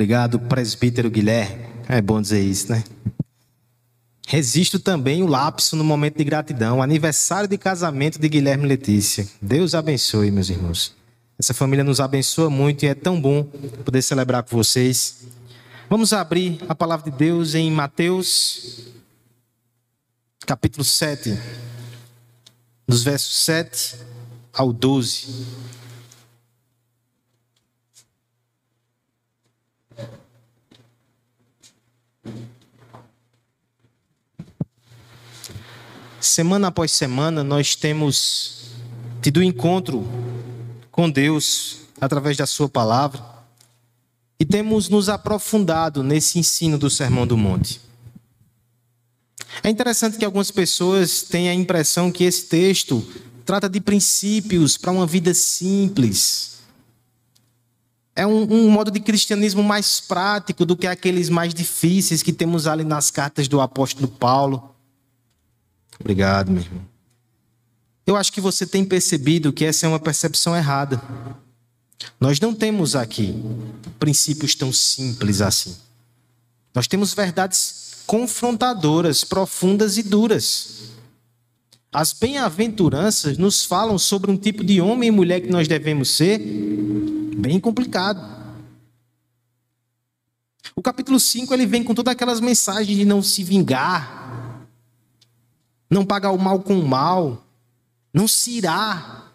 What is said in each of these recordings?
Obrigado, presbítero Guilherme. É bom dizer isso, né? Resisto também o lapso no momento de gratidão. Aniversário de casamento de Guilherme e Letícia. Deus abençoe, meus irmãos. Essa família nos abençoa muito e é tão bom poder celebrar com vocês. Vamos abrir a palavra de Deus em Mateus, capítulo 7, dos versos 7 ao 12. Semana após semana, nós temos tido encontro com Deus através da Sua palavra e temos nos aprofundado nesse ensino do Sermão do Monte. É interessante que algumas pessoas têm a impressão que esse texto trata de princípios para uma vida simples. É um, um, modo de cristianismo mais prático do que aqueles mais difíceis que temos ali nas cartas do apóstolo Paulo. Obrigado, meu irmão. Eu acho que você tem percebido que essa é uma percepção errada. Nós não temos aqui princípios tão simples assim. Nós temos verdades confrontadoras, profundas e duras. As bem-aventuranças nos falam sobre um tipo de homem e mulher que nós devemos ser bem complicado. O capítulo 5 ele vem com todas aquelas mensagens de não se vingar, não pagar o mal com o mal, não se irá.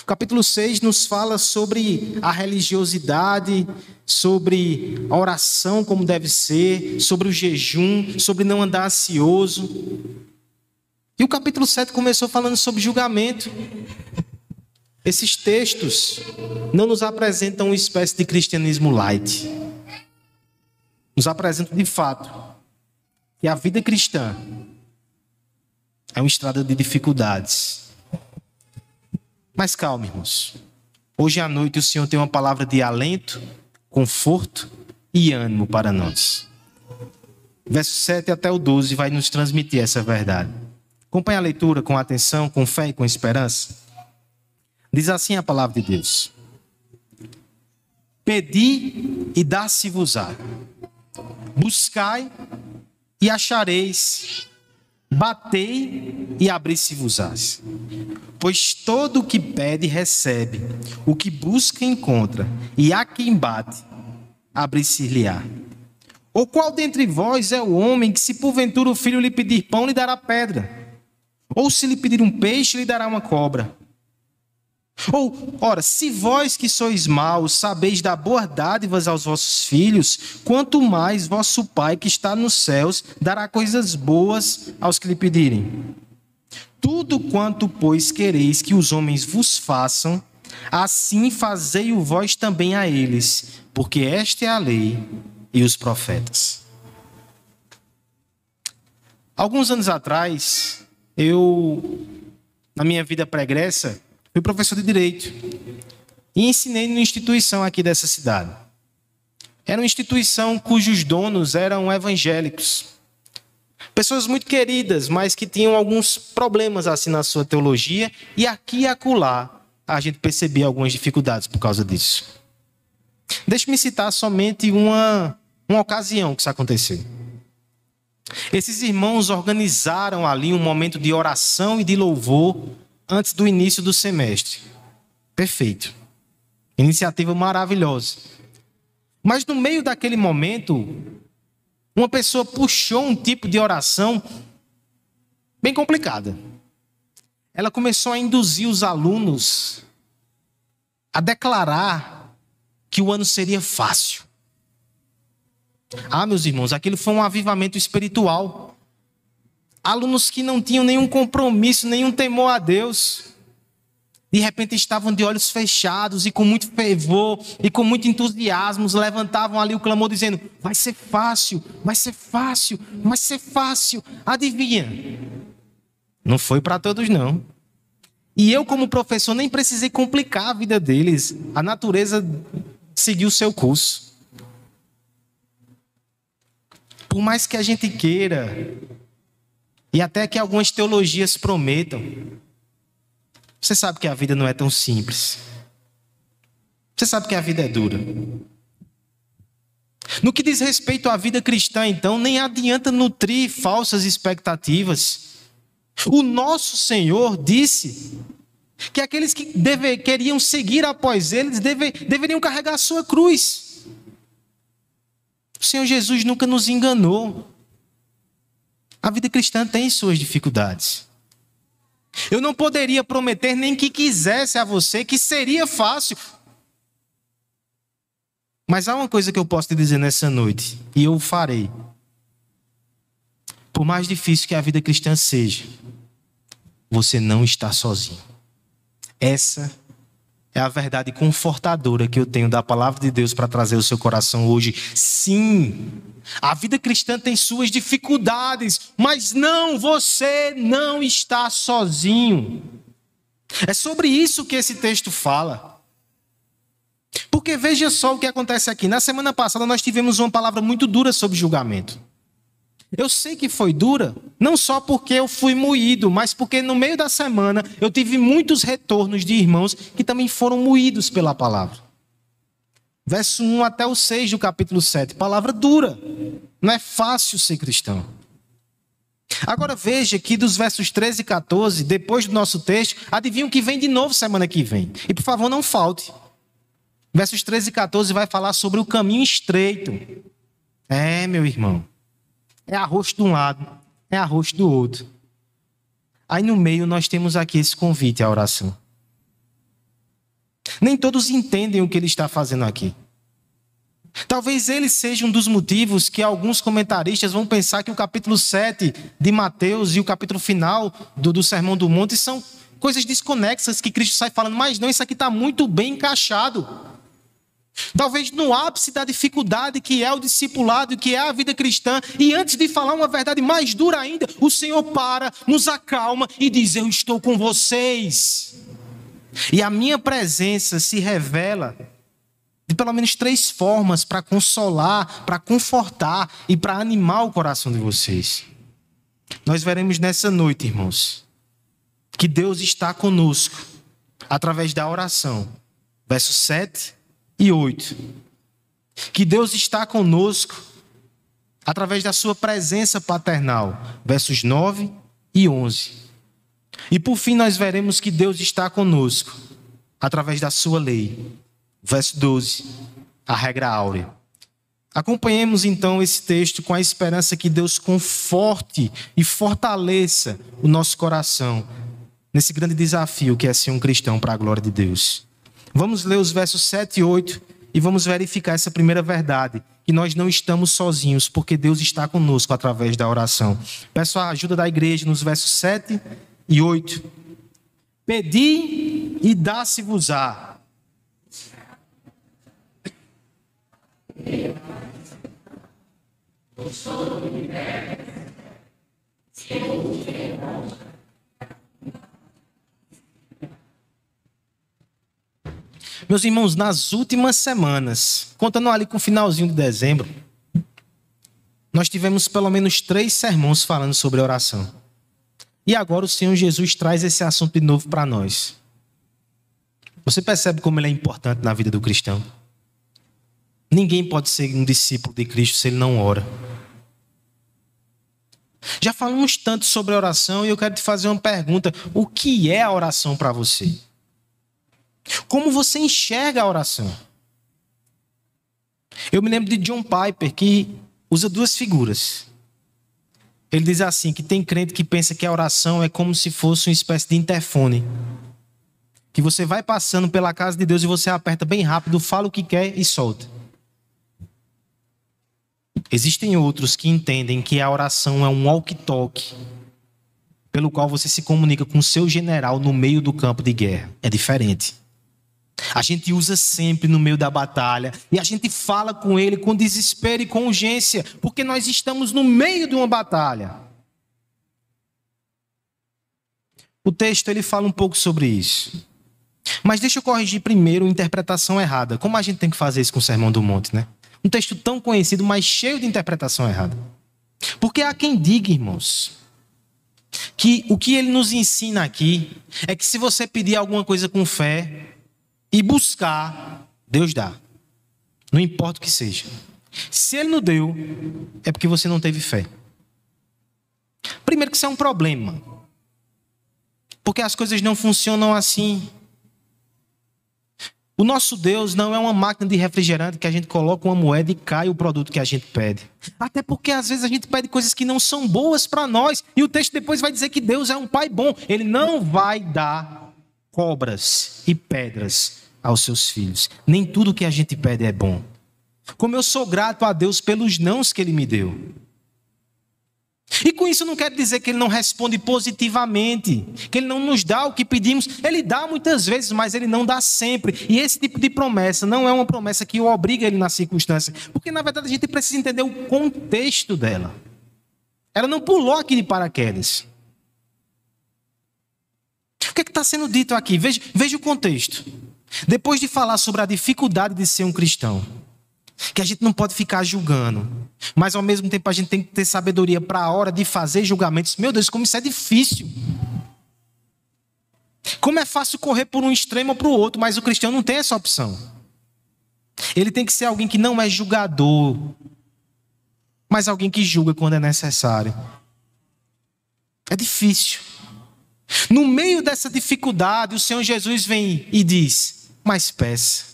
O capítulo 6 nos fala sobre a religiosidade, sobre a oração como deve ser, sobre o jejum, sobre não andar ansioso. E o capítulo 7 começou falando sobre julgamento. Esses textos não nos apresentam uma espécie de cristianismo light. Nos apresentam de fato que a vida cristã é uma estrada de dificuldades. Mas calma, irmãos. Hoje à noite o Senhor tem uma palavra de alento, conforto e ânimo para nós. Verso 7 até o 12 vai nos transmitir essa verdade. Acompanhe a leitura com atenção, com fé e com esperança. Diz assim a palavra de Deus: Pedi e dá-se-vos-á. Buscai e achareis. Batei e abri-se-vos-ás. Pois todo o que pede recebe, o que busca encontra, e a quem bate, abri-se-lhe-á. Ou qual dentre vós é o homem que, se porventura o filho lhe pedir pão, lhe dará pedra? Ou se lhe pedir um peixe, lhe dará uma cobra? Ou, ora, se vós que sois maus sabeis dar boas dádivas aos vossos filhos, quanto mais vosso Pai que está nos céus dará coisas boas aos que lhe pedirem. Tudo quanto, pois, quereis que os homens vos façam, assim fazei-o vós também a eles, porque esta é a lei e os profetas. Alguns anos atrás, eu, na minha vida pregressa, Fui professor de direito e ensinei numa instituição aqui dessa cidade. Era uma instituição cujos donos eram evangélicos. Pessoas muito queridas, mas que tinham alguns problemas assim na sua teologia e aqui e acolá a gente percebia algumas dificuldades por causa disso. Deixe-me citar somente uma, uma ocasião que isso aconteceu. Esses irmãos organizaram ali um momento de oração e de louvor antes do início do semestre. Perfeito. Iniciativa maravilhosa. Mas no meio daquele momento, uma pessoa puxou um tipo de oração bem complicada. Ela começou a induzir os alunos a declarar que o ano seria fácil. Ah, meus irmãos, aquilo foi um avivamento espiritual alunos que não tinham nenhum compromisso, nenhum temor a Deus, de repente estavam de olhos fechados e com muito fervor e com muito entusiasmo, levantavam ali o clamor dizendo: Vai ser fácil, vai ser fácil, vai ser fácil. Adivinha? Não foi para todos, não. E eu, como professor, nem precisei complicar a vida deles. A natureza seguiu seu curso. Por mais que a gente queira e até que algumas teologias prometam. Você sabe que a vida não é tão simples. Você sabe que a vida é dura. No que diz respeito à vida cristã, então, nem adianta nutrir falsas expectativas. O nosso Senhor disse que aqueles que deve, queriam seguir após eles deve, deveriam carregar a sua cruz. O Senhor Jesus nunca nos enganou. A vida cristã tem suas dificuldades. Eu não poderia prometer nem que quisesse a você que seria fácil. Mas há uma coisa que eu posso te dizer nessa noite, e eu farei. Por mais difícil que a vida cristã seja, você não está sozinho. Essa é a verdade confortadora que eu tenho da palavra de Deus para trazer ao seu coração hoje. Sim, a vida cristã tem suas dificuldades, mas não, você não está sozinho. É sobre isso que esse texto fala. Porque veja só o que acontece aqui. Na semana passada nós tivemos uma palavra muito dura sobre julgamento. Eu sei que foi dura, não só porque eu fui moído, mas porque no meio da semana eu tive muitos retornos de irmãos que também foram moídos pela palavra. Verso 1 até o 6 do capítulo 7. Palavra dura. Não é fácil ser cristão. Agora veja que dos versos 13 e 14, depois do nosso texto, adivinha o que vem de novo semana que vem. E por favor, não falte. Versos 13 e 14 vai falar sobre o caminho estreito. É, meu irmão. É arroz de um lado, é arroz do outro. Aí no meio nós temos aqui esse convite à oração. Nem todos entendem o que ele está fazendo aqui. Talvez ele seja um dos motivos que alguns comentaristas vão pensar que o capítulo 7 de Mateus e o capítulo final do, do Sermão do Monte são coisas desconexas que Cristo sai falando, mas não, isso aqui está muito bem encaixado. Talvez no ápice da dificuldade que é o discipulado, que é a vida cristã, e antes de falar uma verdade mais dura ainda, o Senhor para, nos acalma e diz: Eu estou com vocês. E a minha presença se revela de pelo menos três formas para consolar, para confortar e para animar o coração de vocês. Nós veremos nessa noite, irmãos, que Deus está conosco através da oração. Verso 7 e 8. Que Deus está conosco através da sua presença paternal. Versos 9 e 11. E por fim nós veremos que Deus está conosco através da sua lei. Verso 12. A regra áurea. Acompanhemos então esse texto com a esperança que Deus conforte e fortaleça o nosso coração nesse grande desafio que é ser um cristão para a glória de Deus. Vamos ler os versos 7 e 8 e vamos verificar essa primeira verdade, que nós não estamos sozinhos, porque Deus está conosco através da oração. Peço a ajuda da igreja nos versos 7 e 8. Pedi e dá-se-vos-á. Meus irmãos, nas últimas semanas, contando ali com o finalzinho de dezembro, nós tivemos pelo menos três sermões falando sobre oração. E agora o Senhor Jesus traz esse assunto de novo para nós. Você percebe como ele é importante na vida do cristão? Ninguém pode ser um discípulo de Cristo se ele não ora. Já falamos tanto sobre oração e eu quero te fazer uma pergunta: o que é a oração para você? Como você enxerga a oração? Eu me lembro de John Piper que usa duas figuras. Ele diz assim: que tem crente que pensa que a oração é como se fosse uma espécie de interfone. Que você vai passando pela casa de Deus e você aperta bem rápido, fala o que quer e solta. Existem outros que entendem que a oração é um walk-talk, pelo qual você se comunica com o seu general no meio do campo de guerra. É diferente. A gente usa sempre no meio da batalha e a gente fala com ele com desespero e com urgência, porque nós estamos no meio de uma batalha. O texto ele fala um pouco sobre isso. Mas deixa eu corrigir primeiro a interpretação errada. Como a gente tem que fazer isso com o Sermão do Monte, né? Um texto tão conhecido, mas cheio de interpretação errada. Porque há quem diga, irmãos, que o que ele nos ensina aqui é que se você pedir alguma coisa com fé, e buscar, Deus dá. Não importa o que seja. Se ele não deu, é porque você não teve fé. Primeiro que isso é um problema. Porque as coisas não funcionam assim. O nosso Deus não é uma máquina de refrigerante que a gente coloca uma moeda e cai o produto que a gente pede. Até porque às vezes a gente pede coisas que não são boas para nós. E o texto depois vai dizer que Deus é um pai bom. Ele não vai dar cobras e pedras aos seus filhos. Nem tudo que a gente pede é bom. Como eu sou grato a Deus pelos nãos que Ele me deu. E com isso não quero dizer que Ele não responde positivamente, que Ele não nos dá o que pedimos. Ele dá muitas vezes, mas Ele não dá sempre. E esse tipo de promessa não é uma promessa que obriga Ele na circunstância, porque na verdade a gente precisa entender o contexto dela. Ela não pulou aqui de paraquedas. O que é está sendo dito aqui? Veja, veja o contexto. Depois de falar sobre a dificuldade de ser um cristão, que a gente não pode ficar julgando, mas ao mesmo tempo a gente tem que ter sabedoria para a hora de fazer julgamentos. Meu Deus, como isso é difícil. Como é fácil correr por um extremo ou para o outro, mas o cristão não tem essa opção. Ele tem que ser alguém que não é julgador, mas alguém que julga quando é necessário. É difícil. No meio dessa dificuldade, o Senhor Jesus vem e diz: Mas peça.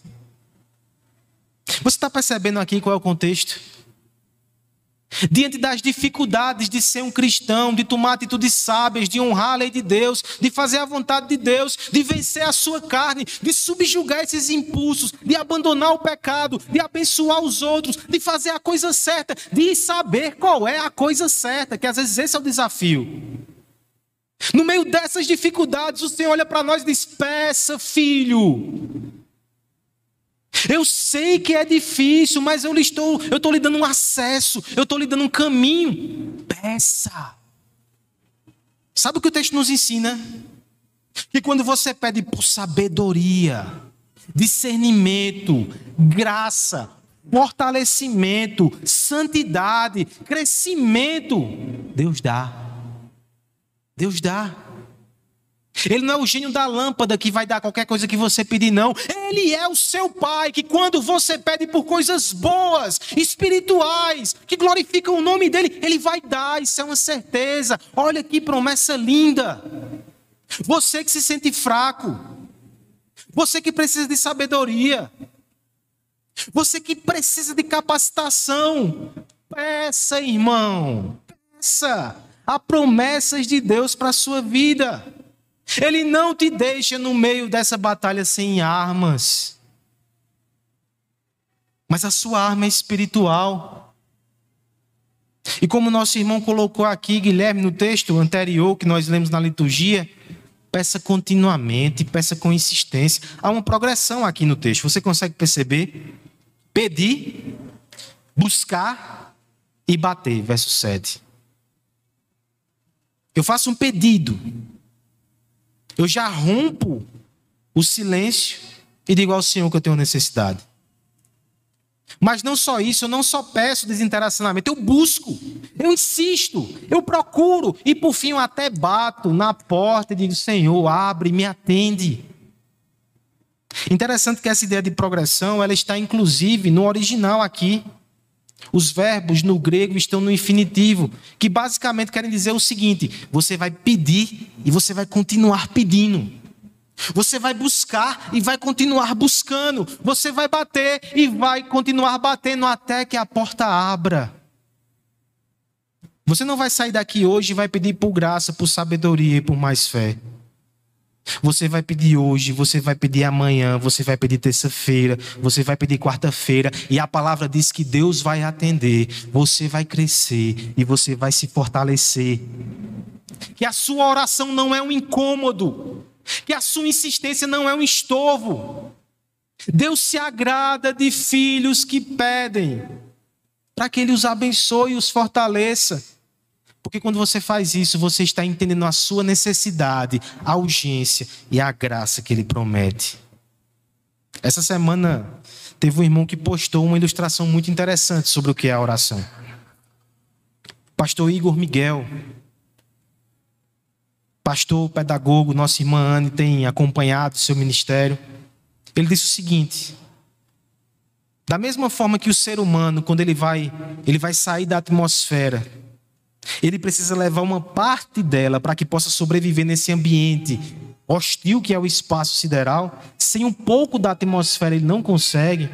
Você está percebendo aqui qual é o contexto? Diante das dificuldades de ser um cristão, de tomar atitudes sábias, de honrar a lei de Deus, de fazer a vontade de Deus, de vencer a sua carne, de subjugar esses impulsos, de abandonar o pecado, de abençoar os outros, de fazer a coisa certa, de saber qual é a coisa certa, que às vezes esse é o desafio. No meio dessas dificuldades, o Senhor olha para nós e diz: Peça, filho. Eu sei que é difícil, mas eu estou, eu estou lhe dando um acesso, eu estou lhe dando um caminho. Peça. Sabe o que o texto nos ensina? Que quando você pede por sabedoria, discernimento, graça, fortalecimento, santidade, crescimento, Deus dá. Deus dá. Ele não é o gênio da lâmpada que vai dar qualquer coisa que você pedir, não. Ele é o seu pai, que quando você pede por coisas boas, espirituais, que glorificam o nome dele, ele vai dar, isso é uma certeza. Olha que promessa linda. Você que se sente fraco, você que precisa de sabedoria, você que precisa de capacitação, peça, irmão, peça. Há promessas de Deus para a sua vida. Ele não te deixa no meio dessa batalha sem armas. Mas a sua arma é espiritual. E como nosso irmão colocou aqui, Guilherme, no texto anterior que nós lemos na liturgia, peça continuamente, peça com insistência. Há uma progressão aqui no texto. Você consegue perceber? Pedir, buscar e bater. Verso 7. Eu faço um pedido eu já rompo o silêncio e digo ao Senhor que eu tenho necessidade. Mas não só isso, eu não só peço desinteracionamento, eu busco, eu insisto, eu procuro e por fim eu até bato na porta e digo: Senhor, abre, me atende. Interessante que essa ideia de progressão, ela está inclusive no original aqui. Os verbos no grego estão no infinitivo, que basicamente querem dizer o seguinte: você vai pedir e você vai continuar pedindo. Você vai buscar e vai continuar buscando. Você vai bater e vai continuar batendo até que a porta abra. Você não vai sair daqui hoje e vai pedir por graça, por sabedoria e por mais fé. Você vai pedir hoje, você vai pedir amanhã, você vai pedir terça-feira, você vai pedir quarta-feira, e a palavra diz que Deus vai atender, você vai crescer e você vai se fortalecer. Que a sua oração não é um incômodo, que a sua insistência não é um estorvo. Deus se agrada de filhos que pedem, para que Ele os abençoe e os fortaleça. Porque quando você faz isso, você está entendendo a sua necessidade, a urgência e a graça que ele promete. Essa semana teve um irmão que postou uma ilustração muito interessante sobre o que é a oração. Pastor Igor Miguel, pastor pedagogo, nossa irmã Anne tem acompanhado seu ministério. Ele disse o seguinte: Da mesma forma que o ser humano, quando ele vai, ele vai sair da atmosfera, ele precisa levar uma parte dela para que possa sobreviver nesse ambiente hostil que é o espaço sideral. Sem um pouco da atmosfera ele não consegue.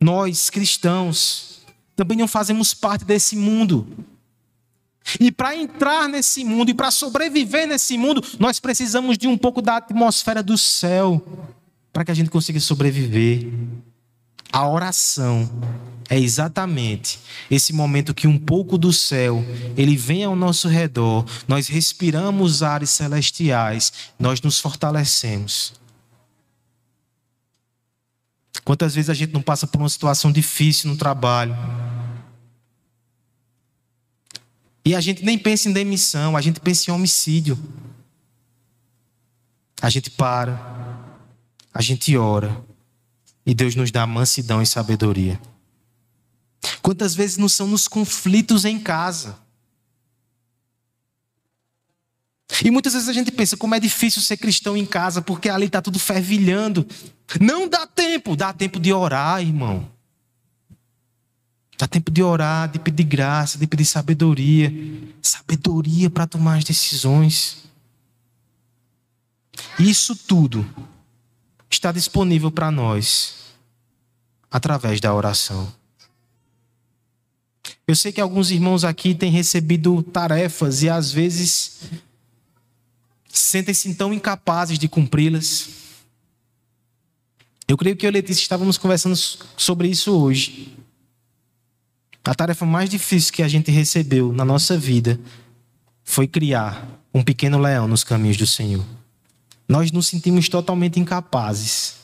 Nós, cristãos, também não fazemos parte desse mundo. E para entrar nesse mundo e para sobreviver nesse mundo, nós precisamos de um pouco da atmosfera do céu para que a gente consiga sobreviver. A oração é exatamente esse momento que um pouco do céu ele vem ao nosso redor, nós respiramos ares celestiais, nós nos fortalecemos. Quantas vezes a gente não passa por uma situação difícil no trabalho? E a gente nem pensa em demissão, a gente pensa em homicídio. A gente para, a gente ora, e Deus nos dá mansidão e sabedoria. Quantas vezes não são nos conflitos em casa? E muitas vezes a gente pensa como é difícil ser cristão em casa, porque ali está tudo fervilhando. Não dá tempo, dá tempo de orar, irmão. Dá tempo de orar, de pedir graça, de pedir sabedoria. Sabedoria para tomar as decisões. Isso tudo está disponível para nós através da oração. Eu sei que alguns irmãos aqui têm recebido tarefas e às vezes sentem-se tão incapazes de cumpri-las. Eu creio que eu e Letícia estávamos conversando sobre isso hoje. A tarefa mais difícil que a gente recebeu na nossa vida foi criar um pequeno leão nos caminhos do Senhor. Nós nos sentimos totalmente incapazes.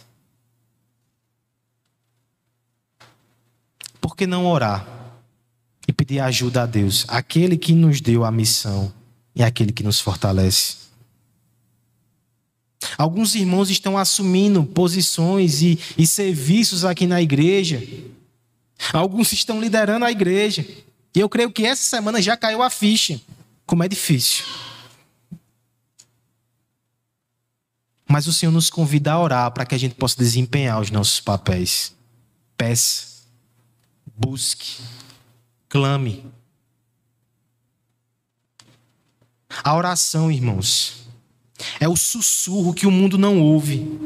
Por que não orar e pedir ajuda a Deus, aquele que nos deu a missão e aquele que nos fortalece? Alguns irmãos estão assumindo posições e, e serviços aqui na igreja Alguns estão liderando a igreja. E eu creio que essa semana já caiu a ficha. Como é difícil. Mas o Senhor nos convida a orar para que a gente possa desempenhar os nossos papéis. Peça, busque, clame. A oração, irmãos, é o sussurro que o mundo não ouve,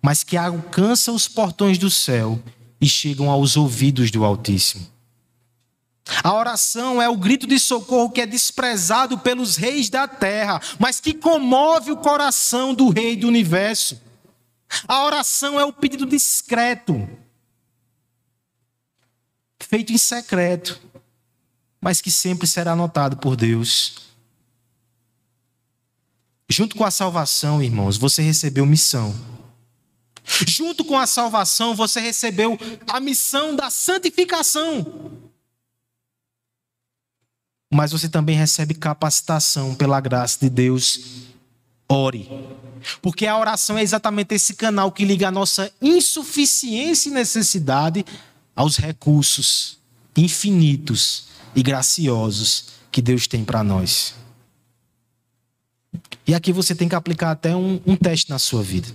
mas que alcança os portões do céu e chegam aos ouvidos do Altíssimo. A oração é o grito de socorro que é desprezado pelos reis da terra, mas que comove o coração do rei do universo. A oração é o pedido discreto, feito em secreto, mas que sempre será notado por Deus. Junto com a salvação, irmãos, você recebeu missão. Junto com a salvação, você recebeu a missão da santificação. Mas você também recebe capacitação pela graça de Deus. Ore. Porque a oração é exatamente esse canal que liga a nossa insuficiência e necessidade aos recursos infinitos e graciosos que Deus tem para nós. E aqui você tem que aplicar até um, um teste na sua vida.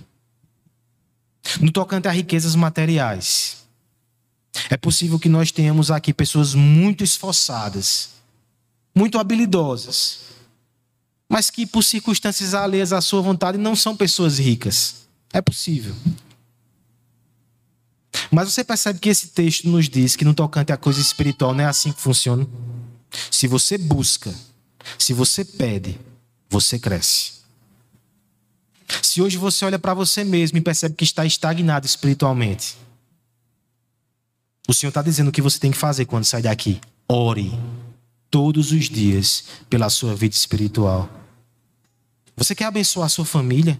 No tocante a riquezas materiais, é possível que nós tenhamos aqui pessoas muito esforçadas, muito habilidosas, mas que por circunstâncias alheias à sua vontade não são pessoas ricas. É possível. Mas você percebe que esse texto nos diz que no tocante à coisa espiritual não é assim que funciona? Se você busca, se você pede, você cresce. Se hoje você olha para você mesmo e percebe que está estagnado espiritualmente, o Senhor está dizendo o que você tem que fazer quando sair daqui. Ore todos os dias pela sua vida espiritual. Você quer abençoar sua família?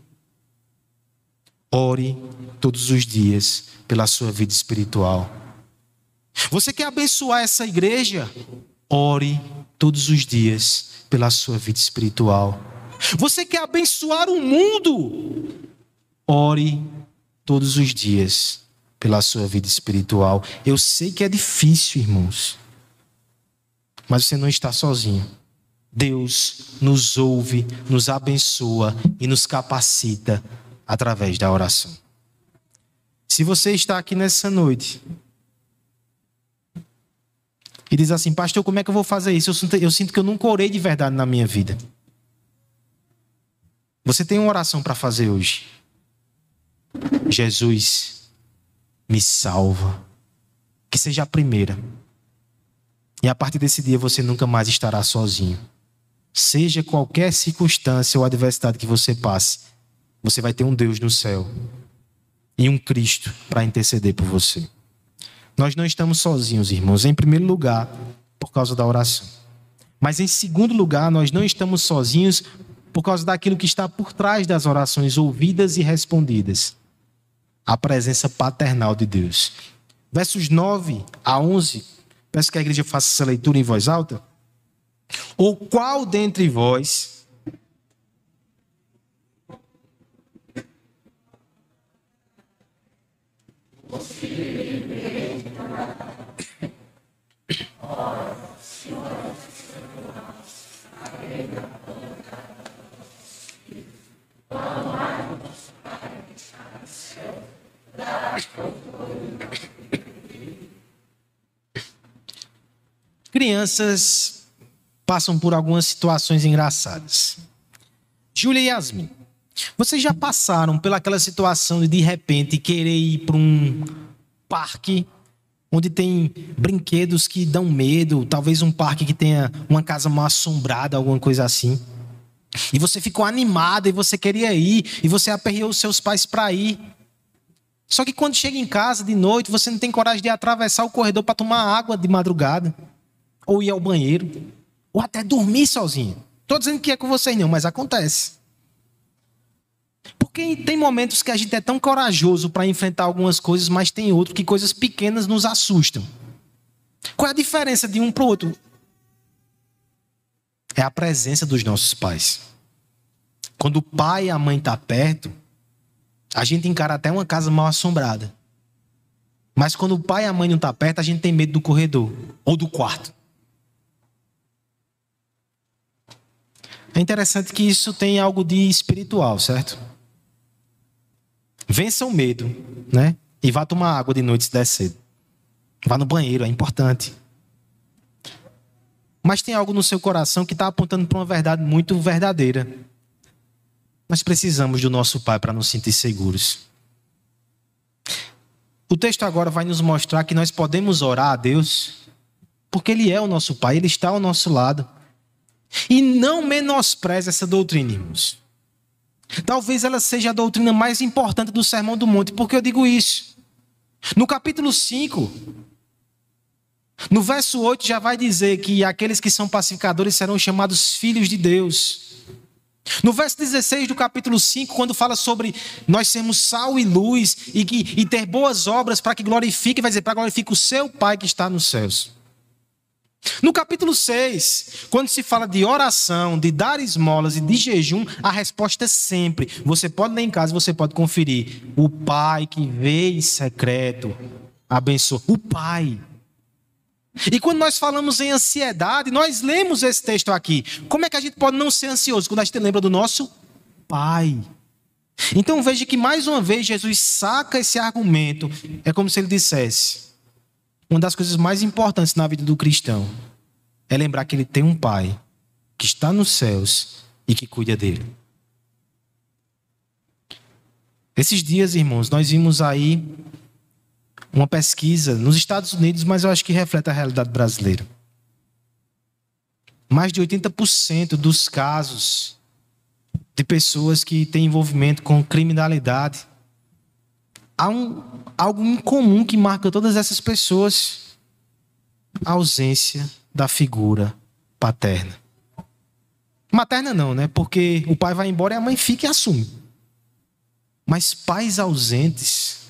Ore todos os dias pela sua vida espiritual. Você quer abençoar essa igreja? Ore todos os dias pela sua vida espiritual. Você quer abençoar o mundo? Ore todos os dias pela sua vida espiritual. Eu sei que é difícil, irmãos, mas você não está sozinho. Deus nos ouve, nos abençoa e nos capacita através da oração. Se você está aqui nessa noite e diz assim, pastor, como é que eu vou fazer isso? Eu sinto, eu sinto que eu nunca orei de verdade na minha vida. Você tem uma oração para fazer hoje. Jesus, me salva. Que seja a primeira. E a partir desse dia você nunca mais estará sozinho. Seja qualquer circunstância ou adversidade que você passe, você vai ter um Deus no céu e um Cristo para interceder por você. Nós não estamos sozinhos, irmãos, em primeiro lugar, por causa da oração. Mas em segundo lugar, nós não estamos sozinhos por causa daquilo que está por trás das orações ouvidas e respondidas a presença paternal de Deus. Versos 9 a 11, peço que a igreja faça essa leitura em voz alta. Ou qual dentre vós Crianças passam por algumas situações engraçadas. Júlia e Yasmin, vocês já passaram pelaquela situação de de repente querer ir para um parque onde tem brinquedos que dão medo, talvez um parque que tenha uma casa mal assombrada, alguma coisa assim. E você ficou animada e você queria ir e você aperreou os seus pais para ir. Só que quando chega em casa de noite, você não tem coragem de atravessar o corredor para tomar água de madrugada, ou ir ao banheiro, ou até dormir sozinho. Estou dizendo que é com vocês não, mas acontece. Porque tem momentos que a gente é tão corajoso para enfrentar algumas coisas, mas tem outros que coisas pequenas nos assustam. Qual é a diferença de um para o outro? É a presença dos nossos pais. Quando o pai e a mãe estão tá perto, a gente encara até uma casa mal assombrada. Mas quando o pai e a mãe não estão tá perto, a gente tem medo do corredor ou do quarto. É interessante que isso tem algo de espiritual, certo? Vença o medo, né? E vá tomar água de noite se der cedo. Vá no banheiro, é importante. Mas tem algo no seu coração que está apontando para uma verdade muito verdadeira. Nós precisamos do nosso Pai para nos sentir seguros. O texto agora vai nos mostrar que nós podemos orar a Deus, porque Ele é o nosso Pai, Ele está ao nosso lado. E não menospreze essa doutrina, irmãos. Talvez ela seja a doutrina mais importante do Sermão do Monte. Por que eu digo isso? No capítulo 5, no verso 8, já vai dizer que aqueles que são pacificadores serão chamados filhos de Deus. No verso 16 do capítulo 5, quando fala sobre nós sermos sal e luz e, que, e ter boas obras para que glorifique, vai dizer para glorifique o seu Pai que está nos céus. No capítulo 6, quando se fala de oração, de dar esmolas e de jejum, a resposta é sempre. Você pode ler em casa, você pode conferir. O Pai que vê em secreto abençoa. O Pai. E quando nós falamos em ansiedade, nós lemos esse texto aqui. Como é que a gente pode não ser ansioso quando a gente lembra do nosso Pai? Então veja que mais uma vez Jesus saca esse argumento. É como se ele dissesse: uma das coisas mais importantes na vida do cristão é lembrar que ele tem um pai que está nos céus e que cuida dele. Esses dias, irmãos, nós vimos aí uma pesquisa nos Estados Unidos, mas eu acho que reflete a realidade brasileira. Mais de 80% dos casos de pessoas que têm envolvimento com criminalidade há um, algo incomum que marca todas essas pessoas: a ausência da figura paterna. Materna não, né? Porque o pai vai embora e a mãe fica e assume. Mas pais ausentes,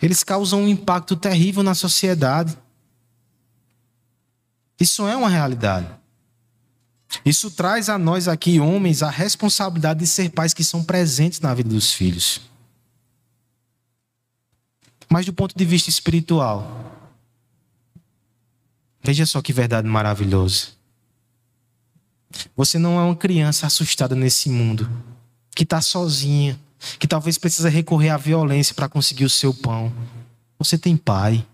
eles causam um impacto terrível na sociedade. Isso é uma realidade. Isso traz a nós aqui, homens, a responsabilidade de ser pais que são presentes na vida dos filhos. Mas do ponto de vista espiritual, veja só que verdade maravilhosa. Você não é uma criança assustada nesse mundo, que está sozinha, que talvez precisa recorrer à violência para conseguir o seu pão. Você tem pai.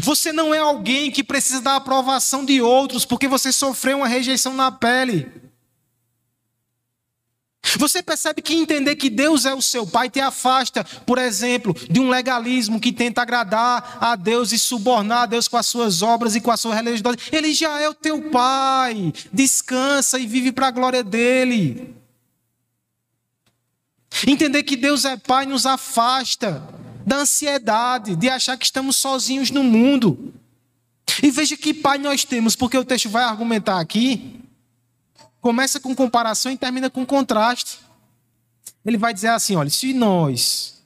Você não é alguém que precisa da aprovação de outros porque você sofreu uma rejeição na pele. Você percebe que entender que Deus é o seu Pai te afasta, por exemplo, de um legalismo que tenta agradar a Deus e subornar a Deus com as suas obras e com a sua religiosidade. Ele já é o teu Pai. Descansa e vive para a glória dele. Entender que Deus é Pai nos afasta da ansiedade, de achar que estamos sozinhos no mundo. E veja que Pai nós temos, porque o texto vai argumentar aqui Começa com comparação e termina com contraste. Ele vai dizer assim: olha, se nós,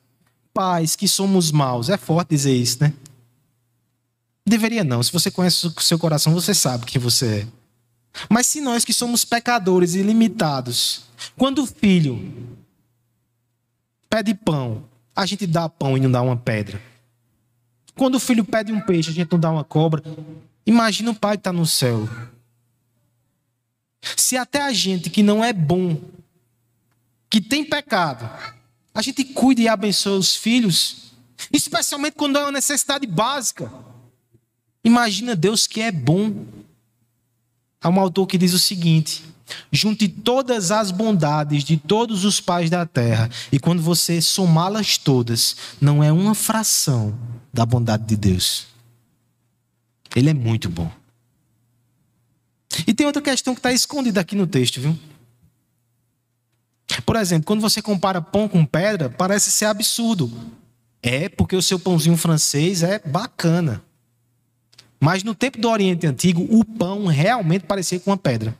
pais que somos maus, é forte dizer isso, né? Deveria não. Se você conhece o seu coração, você sabe quem você é. Mas se nós que somos pecadores e limitados, quando o filho pede pão, a gente dá pão e não dá uma pedra. Quando o filho pede um peixe, a gente não dá uma cobra. Imagina o pai que está no céu. Se até a gente que não é bom, que tem pecado, a gente cuida e abençoa os filhos, especialmente quando é uma necessidade básica. Imagina Deus que é bom. Há um autor que diz o seguinte: junte todas as bondades de todos os pais da terra, e quando você somá-las todas, não é uma fração da bondade de Deus. Ele é muito bom. E tem outra questão que está escondida aqui no texto, viu? Por exemplo, quando você compara pão com pedra, parece ser absurdo. É porque o seu pãozinho francês é bacana. Mas no tempo do Oriente Antigo, o pão realmente parecia com uma pedra.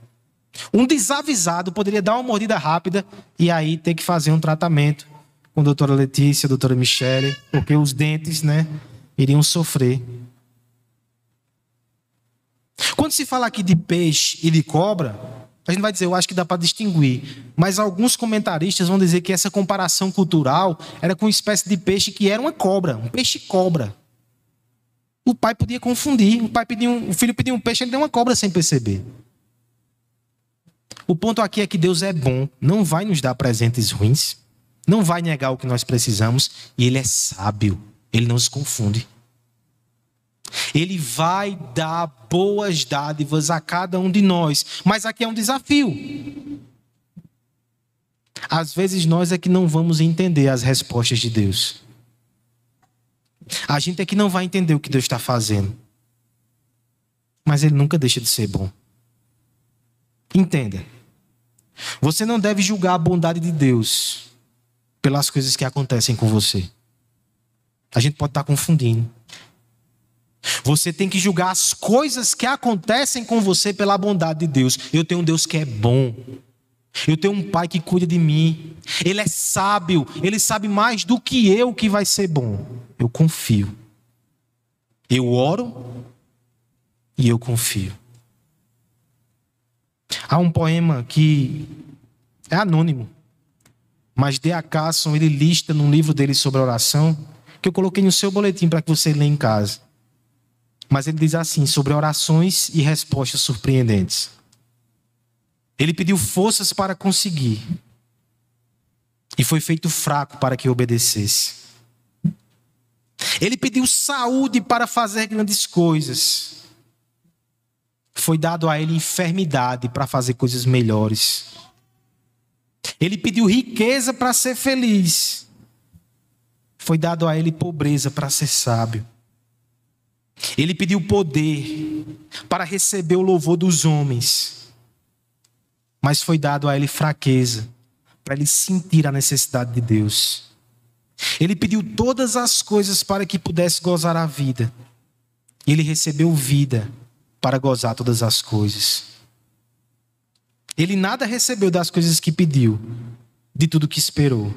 Um desavisado poderia dar uma mordida rápida e aí ter que fazer um tratamento com a doutora Letícia, a doutora Michele, porque os dentes, né, iriam sofrer. Quando se fala aqui de peixe e de cobra, a gente vai dizer, eu acho que dá para distinguir. Mas alguns comentaristas vão dizer que essa comparação cultural era com uma espécie de peixe que era uma cobra, um peixe-cobra. O pai podia confundir. O, pai pediu o filho pediu um peixe, ele deu uma cobra sem perceber. O ponto aqui é que Deus é bom, não vai nos dar presentes ruins, não vai negar o que nós precisamos, e Ele é sábio, Ele não se confunde. Ele vai dar boas dádivas a cada um de nós. Mas aqui é um desafio. Às vezes nós é que não vamos entender as respostas de Deus. A gente é que não vai entender o que Deus está fazendo. Mas Ele nunca deixa de ser bom. Entenda. Você não deve julgar a bondade de Deus pelas coisas que acontecem com você. A gente pode estar confundindo. Você tem que julgar as coisas que acontecem com você pela bondade de Deus. Eu tenho um Deus que é bom. Eu tenho um pai que cuida de mim. Ele é sábio. Ele sabe mais do que eu que vai ser bom. Eu confio. Eu oro e eu confio. Há um poema que é anônimo, mas D.A. Carson ele lista num livro dele sobre oração que eu coloquei no seu boletim para que você leia em casa. Mas ele diz assim sobre orações e respostas surpreendentes. Ele pediu forças para conseguir e foi feito fraco para que obedecesse. Ele pediu saúde para fazer grandes coisas. Foi dado a ele enfermidade para fazer coisas melhores. Ele pediu riqueza para ser feliz. Foi dado a ele pobreza para ser sábio. Ele pediu poder para receber o louvor dos homens, mas foi dado a ele fraqueza para ele sentir a necessidade de Deus. Ele pediu todas as coisas para que pudesse gozar a vida. Ele recebeu vida para gozar todas as coisas. Ele nada recebeu das coisas que pediu, de tudo que esperou.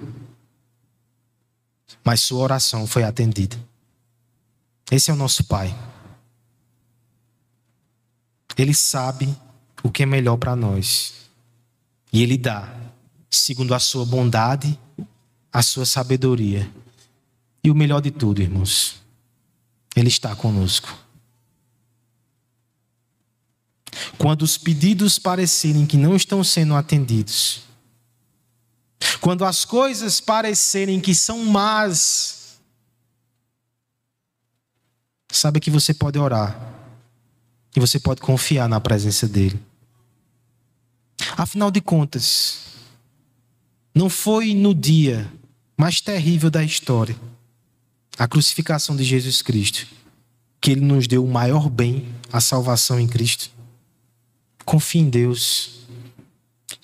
Mas sua oração foi atendida. Esse é o nosso Pai. Ele sabe o que é melhor para nós. E Ele dá, segundo a sua bondade, a sua sabedoria. E o melhor de tudo, irmãos, Ele está conosco. Quando os pedidos parecerem que não estão sendo atendidos, Quando as coisas parecerem que são más, saiba que você pode orar e você pode confiar na presença dele. Afinal de contas, não foi no dia mais terrível da história, a crucificação de Jesus Cristo, que ele nos deu o maior bem, a salvação em Cristo. Confie em Deus.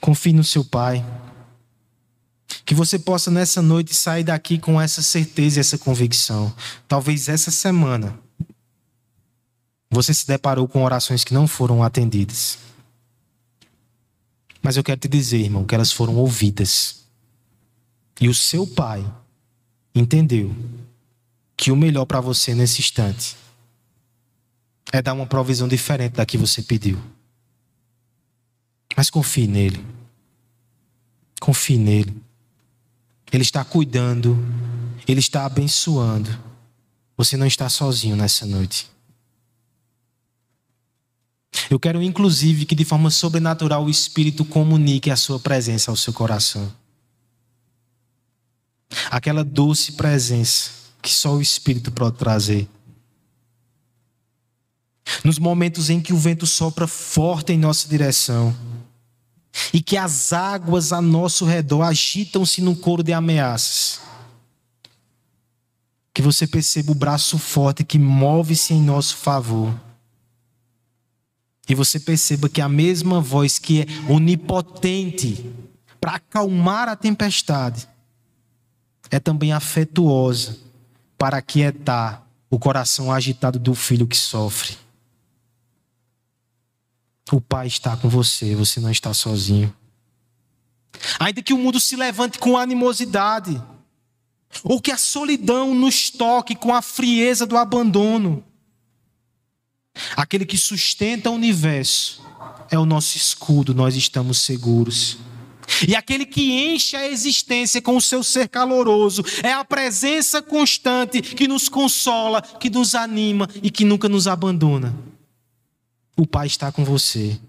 Confie no seu Pai. Que você possa nessa noite sair daqui com essa certeza e essa convicção. Talvez essa semana você se deparou com orações que não foram atendidas. Mas eu quero te dizer, irmão, que elas foram ouvidas. E o seu pai entendeu que o melhor para você nesse instante é dar uma provisão diferente da que você pediu. Mas confie nele. Confie nele. Ele está cuidando, ele está abençoando. Você não está sozinho nessa noite. Eu quero, inclusive, que de forma sobrenatural o Espírito comunique a sua presença ao seu coração. Aquela doce presença que só o Espírito pode trazer. Nos momentos em que o vento sopra forte em nossa direção e que as águas a nosso redor agitam-se num coro de ameaças. Que você perceba o braço forte que move-se em nosso favor e você perceba que a mesma voz que é onipotente para acalmar a tempestade é também afetuosa para aquietar o coração agitado do filho que sofre. O Pai está com você, você não está sozinho. Ainda que o mundo se levante com animosidade, ou que a solidão nos toque com a frieza do abandono, Aquele que sustenta o universo é o nosso escudo, nós estamos seguros. E aquele que enche a existência com o seu ser caloroso é a presença constante que nos consola, que nos anima e que nunca nos abandona. O Pai está com você.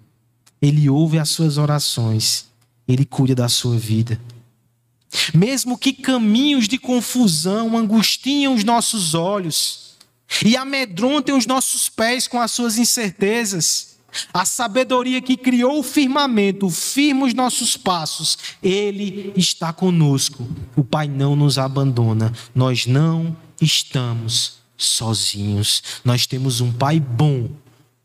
Ele ouve as suas orações. Ele cuida da sua vida. Mesmo que caminhos de confusão angustiem os nossos olhos, e amedrontem os nossos pés com as suas incertezas. A sabedoria que criou o firmamento, firma os nossos passos, Ele está conosco. O Pai não nos abandona. Nós não estamos sozinhos. Nós temos um Pai bom,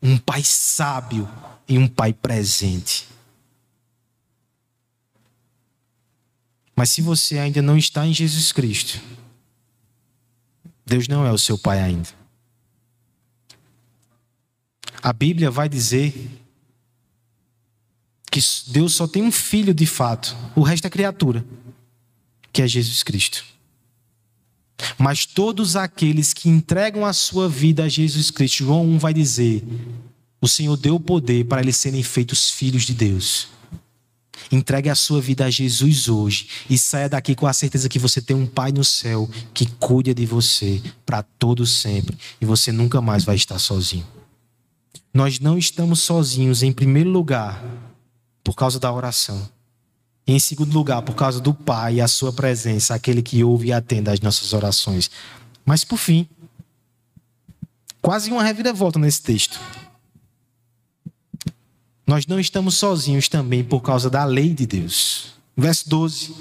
um Pai sábio e um Pai presente. Mas se você ainda não está em Jesus Cristo, Deus não é o seu pai ainda. A Bíblia vai dizer que Deus só tem um filho de fato, o resto é criatura, que é Jesus Cristo. Mas todos aqueles que entregam a sua vida a Jesus Cristo, João 1 vai dizer: o Senhor deu o poder para eles serem feitos filhos de Deus. Entregue a sua vida a Jesus hoje e saia daqui com a certeza que você tem um Pai no céu que cuida de você para todo sempre e você nunca mais vai estar sozinho. Nós não estamos sozinhos em primeiro lugar por causa da oração. E em segundo lugar, por causa do Pai e a sua presença, aquele que ouve e atende às nossas orações. Mas por fim, quase uma reviravolta nesse texto. Nós não estamos sozinhos também por causa da lei de Deus. Verso 12.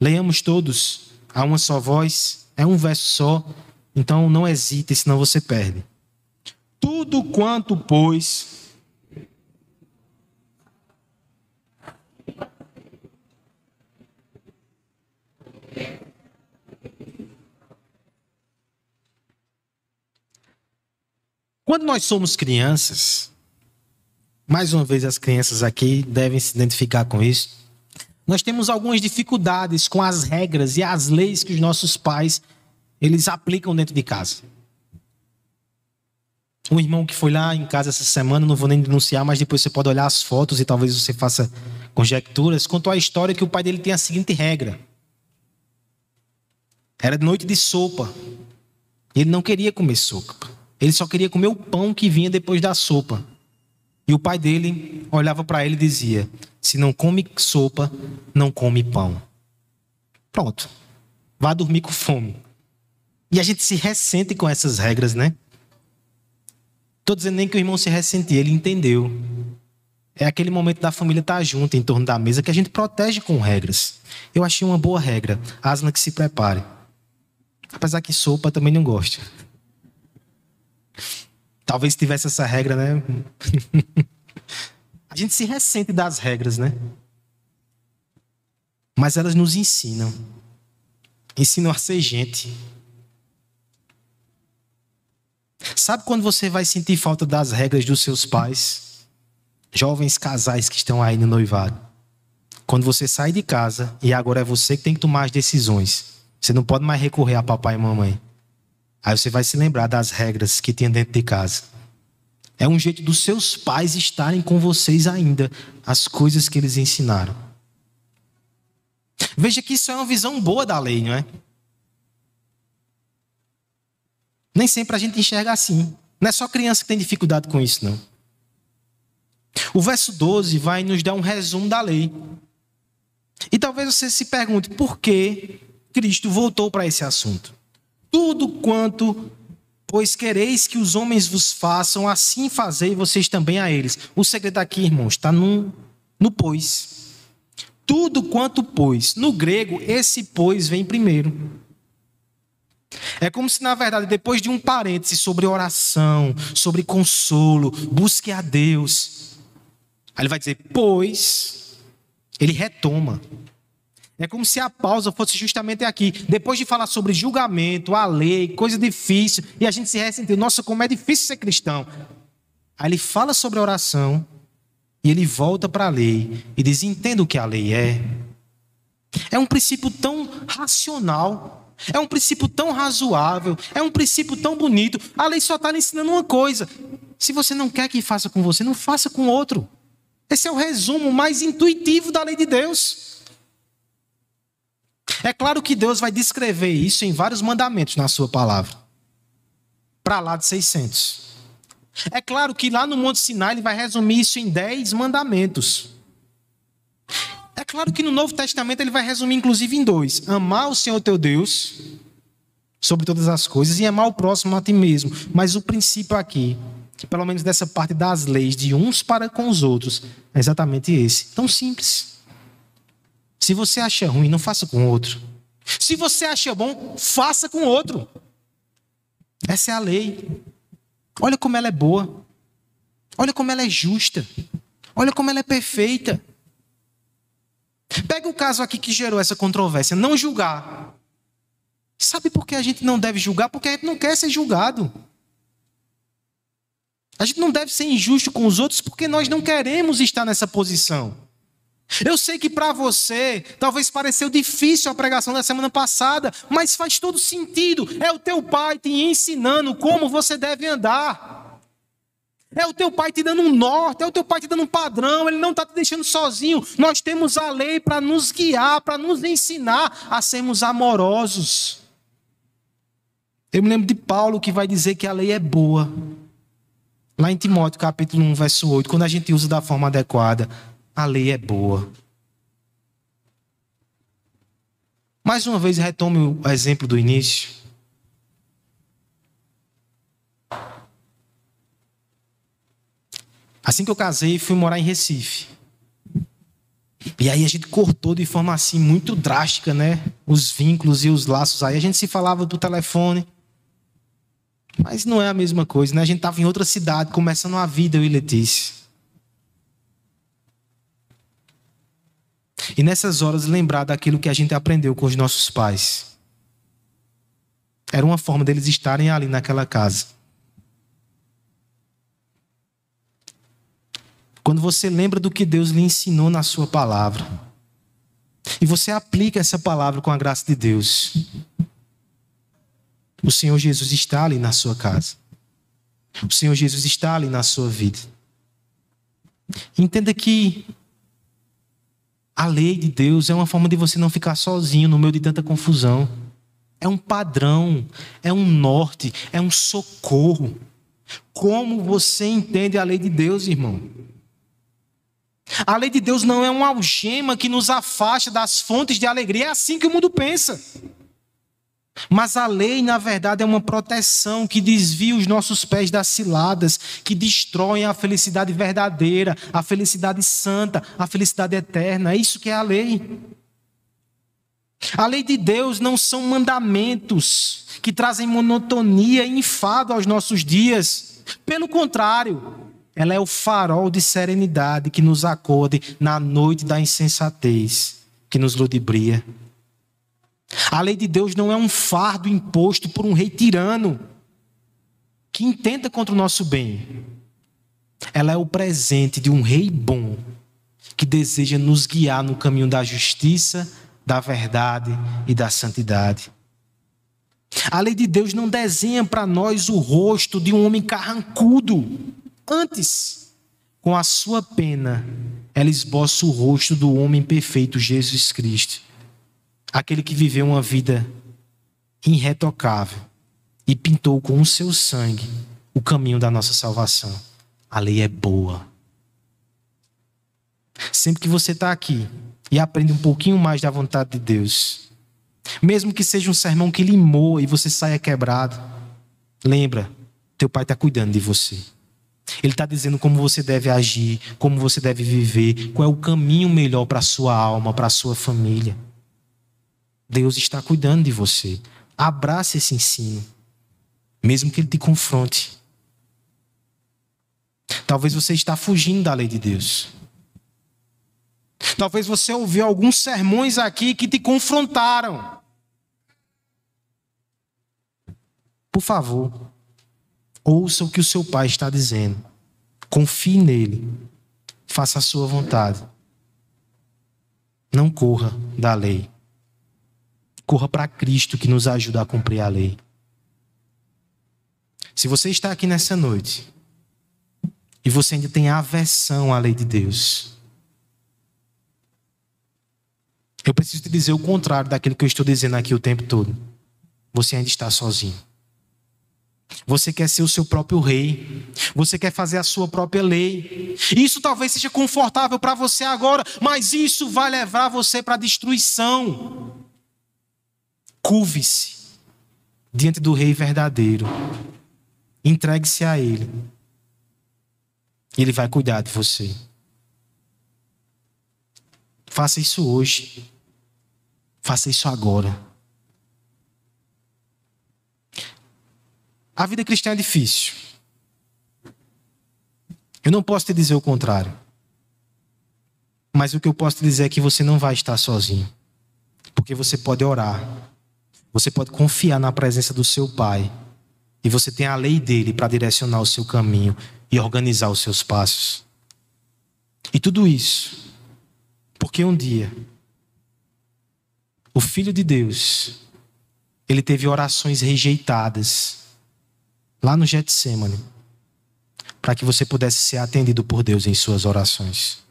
Leiamos todos a uma só voz. É um verso só. Então não hesite, senão você perde. Tudo quanto, pois, Quando nós somos crianças, mais uma vez, as crianças aqui devem se identificar com isso. Nós temos algumas dificuldades com as regras e as leis que os nossos pais eles aplicam dentro de casa. Um irmão que foi lá em casa essa semana, não vou nem denunciar, mas depois você pode olhar as fotos e talvez você faça conjecturas. Contou a história que o pai dele tem a seguinte regra: era noite de sopa. Ele não queria comer sopa. Ele só queria comer o pão que vinha depois da sopa. E o pai dele olhava para ele e dizia: Se não come sopa, não come pão. Pronto. Vá dormir com fome. E a gente se ressente com essas regras, né? Estou dizendo nem que o irmão se ressentiu, ele entendeu. É aquele momento da família estar tá junto em torno da mesa que a gente protege com regras. Eu achei uma boa regra. Asna que se prepare. Apesar que sopa também não gosto. Talvez tivesse essa regra, né? a gente se ressente das regras, né? Mas elas nos ensinam. Ensinam a ser gente. Sabe quando você vai sentir falta das regras dos seus pais? Jovens casais que estão aí no noivado. Quando você sai de casa e agora é você que tem que tomar as decisões. Você não pode mais recorrer a papai e mamãe. Aí você vai se lembrar das regras que tinha dentro de casa. É um jeito dos seus pais estarem com vocês ainda, as coisas que eles ensinaram. Veja que isso é uma visão boa da lei, não é? Nem sempre a gente enxerga assim. Não é só criança que tem dificuldade com isso, não. O verso 12 vai nos dar um resumo da lei. E talvez você se pergunte por que Cristo voltou para esse assunto. Tudo quanto, pois quereis que os homens vos façam, assim fazei vocês também a eles. O segredo aqui, irmãos, está no, no pois. Tudo quanto pois. No grego, esse pois vem primeiro. É como se, na verdade, depois de um parêntese sobre oração, sobre consolo, busque a Deus. Aí ele vai dizer, pois, ele retoma. É como se a pausa fosse justamente aqui. Depois de falar sobre julgamento, a lei, coisa difícil, e a gente se ressentiu. Nossa, como é difícil ser cristão. Aí ele fala sobre a oração, e ele volta para a lei e diz: entenda o que a lei é. É um princípio tão racional, é um princípio tão razoável, é um princípio tão bonito. A lei só está lhe ensinando uma coisa: se você não quer que faça com você, não faça com outro. Esse é o resumo mais intuitivo da lei de Deus. É claro que Deus vai descrever isso em vários mandamentos na sua palavra. Para lá de 600. É claro que lá no Monte Sinai ele vai resumir isso em 10 mandamentos. É claro que no Novo Testamento ele vai resumir inclusive em dois: amar o Senhor teu Deus sobre todas as coisas e amar o próximo a ti mesmo. Mas o princípio aqui, pelo menos dessa parte das leis de uns para com os outros, é exatamente esse. Tão simples. Se você acha ruim, não faça com outro. Se você acha bom, faça com outro. Essa é a lei. Olha como ela é boa. Olha como ela é justa. Olha como ela é perfeita. Pega o caso aqui que gerou essa controvérsia: não julgar. Sabe por que a gente não deve julgar? Porque a gente não quer ser julgado. A gente não deve ser injusto com os outros porque nós não queremos estar nessa posição. Eu sei que para você talvez pareceu difícil a pregação da semana passada, mas faz todo sentido. É o teu pai te ensinando como você deve andar. É o teu pai te dando um norte, é o teu pai te dando um padrão, ele não está te deixando sozinho. Nós temos a lei para nos guiar, para nos ensinar a sermos amorosos. Eu me lembro de Paulo que vai dizer que a lei é boa. Lá em Timóteo, capítulo 1, verso 8, quando a gente usa da forma adequada, a lei é boa. Mais uma vez, retome o exemplo do início. Assim que eu casei, fui morar em Recife. E aí a gente cortou de forma assim muito drástica, né? Os vínculos e os laços aí. A gente se falava do telefone. Mas não é a mesma coisa, né? A gente estava em outra cidade, começando a vida, eu e Letícia. E nessas horas lembrar daquilo que a gente aprendeu com os nossos pais. Era uma forma deles estarem ali naquela casa. Quando você lembra do que Deus lhe ensinou na sua palavra, e você aplica essa palavra com a graça de Deus, o Senhor Jesus está ali na sua casa. O Senhor Jesus está ali na sua vida. Entenda que a lei de Deus é uma forma de você não ficar sozinho no meio de tanta confusão. É um padrão, é um norte, é um socorro. Como você entende a lei de Deus, irmão? A lei de Deus não é uma algema que nos afasta das fontes de alegria. É assim que o mundo pensa. Mas a lei, na verdade, é uma proteção que desvia os nossos pés das ciladas, que destroem a felicidade verdadeira, a felicidade santa, a felicidade eterna. É isso que é a lei. A lei de Deus não são mandamentos que trazem monotonia e enfado aos nossos dias. Pelo contrário, ela é o farol de serenidade que nos acode na noite da insensatez, que nos ludibria. A lei de Deus não é um fardo imposto por um rei tirano que intenta contra o nosso bem. Ela é o presente de um rei bom que deseja nos guiar no caminho da justiça, da verdade e da santidade. A lei de Deus não desenha para nós o rosto de um homem carrancudo. Antes, com a sua pena, ela esboça o rosto do homem perfeito, Jesus Cristo aquele que viveu uma vida irretocável e pintou com o seu sangue o caminho da nossa salvação. A lei é boa. Sempre que você está aqui e aprende um pouquinho mais da vontade de Deus, mesmo que seja um sermão que limou e você saia quebrado, lembra, teu pai está cuidando de você. Ele está dizendo como você deve agir, como você deve viver, qual é o caminho melhor para a sua alma, para a sua família. Deus está cuidando de você. Abrace esse ensino, mesmo que ele te confronte. Talvez você está fugindo da lei de Deus. Talvez você ouviu alguns sermões aqui que te confrontaram. Por favor, ouça o que o seu pai está dizendo. Confie nele. Faça a sua vontade. Não corra da lei. Corra para Cristo que nos ajuda a cumprir a lei. Se você está aqui nessa noite e você ainda tem aversão à lei de Deus, eu preciso te dizer o contrário daquilo que eu estou dizendo aqui o tempo todo. Você ainda está sozinho. Você quer ser o seu próprio rei. Você quer fazer a sua própria lei. Isso talvez seja confortável para você agora, mas isso vai levar você para a destruição. Curve-se diante do Rei verdadeiro. Entregue-se a Ele. Ele vai cuidar de você. Faça isso hoje. Faça isso agora. A vida cristã é difícil. Eu não posso te dizer o contrário. Mas o que eu posso te dizer é que você não vai estar sozinho. Porque você pode orar você pode confiar na presença do seu Pai. E você tem a lei dele para direcionar o seu caminho e organizar os seus passos. E tudo isso porque um dia o Filho de Deus ele teve orações rejeitadas lá no Getsemane para que você pudesse ser atendido por Deus em suas orações.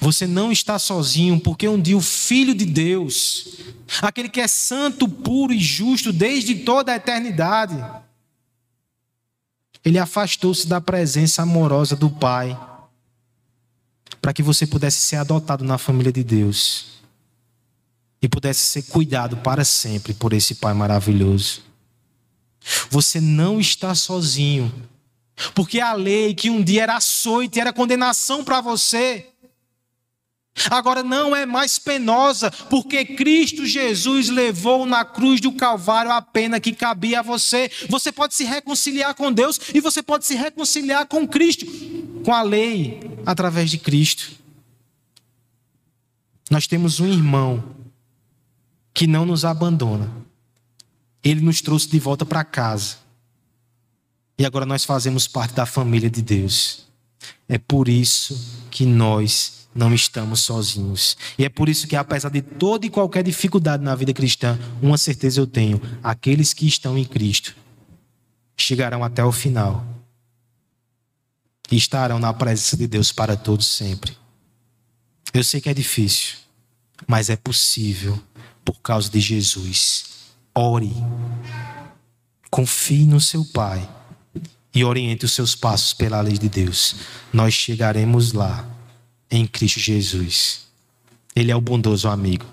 Você não está sozinho, porque um dia o Filho de Deus, aquele que é santo, puro e justo desde toda a eternidade, ele afastou-se da presença amorosa do Pai, para que você pudesse ser adotado na família de Deus e pudesse ser cuidado para sempre por esse Pai maravilhoso. Você não está sozinho, porque a lei que um dia era açoite, era condenação para você, Agora não é mais penosa, porque Cristo Jesus levou na cruz do Calvário a pena que cabia a você. Você pode se reconciliar com Deus e você pode se reconciliar com Cristo, com a lei, através de Cristo. Nós temos um irmão que não nos abandona. Ele nos trouxe de volta para casa. E agora nós fazemos parte da família de Deus. É por isso que nós não estamos sozinhos. E é por isso que, apesar de toda e qualquer dificuldade na vida cristã, uma certeza eu tenho: aqueles que estão em Cristo chegarão até o final e estarão na presença de Deus para todos sempre. Eu sei que é difícil, mas é possível por causa de Jesus. Ore, confie no seu Pai e oriente os seus passos pela lei de Deus, nós chegaremos lá em Cristo Jesus. Ele é o bondoso amigo.